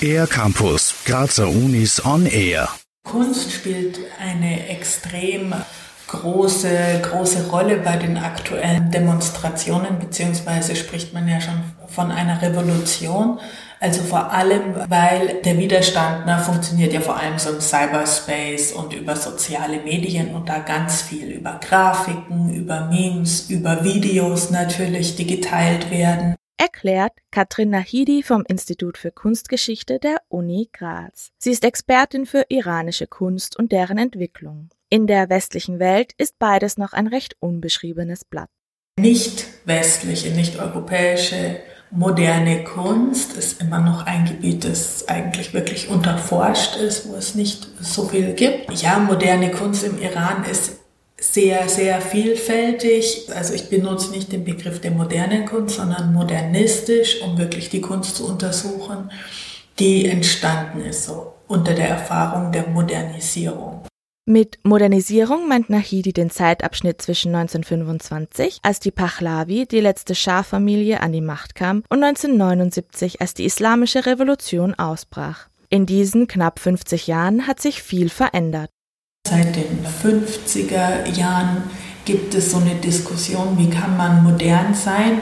Air Campus, Grazer Unis on Air. Kunst spielt eine extrem große, große Rolle bei den aktuellen Demonstrationen, beziehungsweise spricht man ja schon von einer Revolution. Also vor allem, weil der Widerstand na, funktioniert ja vor allem so im Cyberspace und über soziale Medien und da ganz viel über Grafiken, über Memes, über Videos natürlich, die geteilt werden. Erklärt Katrin Nahidi vom Institut für Kunstgeschichte der Uni Graz. Sie ist Expertin für iranische Kunst und deren Entwicklung. In der westlichen Welt ist beides noch ein recht unbeschriebenes Blatt. Nicht westliche, nicht europäische moderne Kunst ist immer noch ein Gebiet, das eigentlich wirklich unterforscht ist, wo es nicht so viel gibt. Ja, moderne Kunst im Iran ist sehr, sehr vielfältig. Also ich benutze nicht den Begriff der modernen Kunst, sondern modernistisch, um wirklich die Kunst zu untersuchen, die entstanden ist, so unter der Erfahrung der Modernisierung. Mit Modernisierung meint Nahidi den Zeitabschnitt zwischen 1925, als die Pahlavi, die letzte Schah-Familie, an die Macht kam, und 1979, als die Islamische Revolution ausbrach. In diesen knapp 50 Jahren hat sich viel verändert. Seit den 50er Jahren gibt es so eine Diskussion, wie kann man modern sein,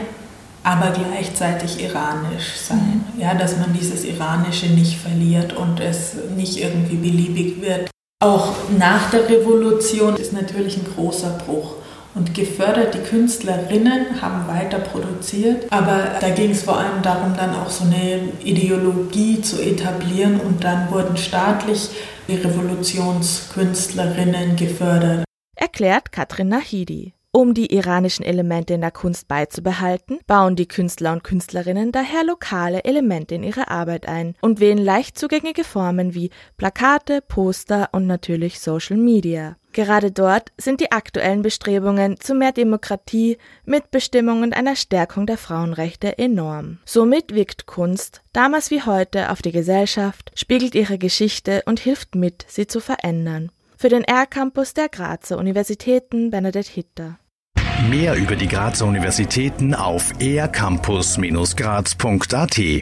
aber gleichzeitig iranisch sein. Ja, dass man dieses Iranische nicht verliert und es nicht irgendwie beliebig wird. Auch nach der Revolution ist natürlich ein großer Bruch. Und gefördert, die Künstlerinnen haben weiter produziert, aber da ging es vor allem darum, dann auch so eine Ideologie zu etablieren und dann wurden staatlich die Revolutionskünstlerinnen gefördert. Erklärt Katrin Nahidi. Um die iranischen Elemente in der Kunst beizubehalten, bauen die Künstler und Künstlerinnen daher lokale Elemente in ihre Arbeit ein und wählen leicht zugängliche Formen wie Plakate, Poster und natürlich Social Media. Gerade dort sind die aktuellen Bestrebungen zu mehr Demokratie, Mitbestimmung und einer Stärkung der Frauenrechte enorm. Somit wirkt Kunst, damals wie heute, auf die Gesellschaft, spiegelt ihre Geschichte und hilft mit, sie zu verändern. Für den R-Campus der Grazer Universitäten Bernadette Hitter. Mehr über die Grazer Universitäten auf ercampus-graz.at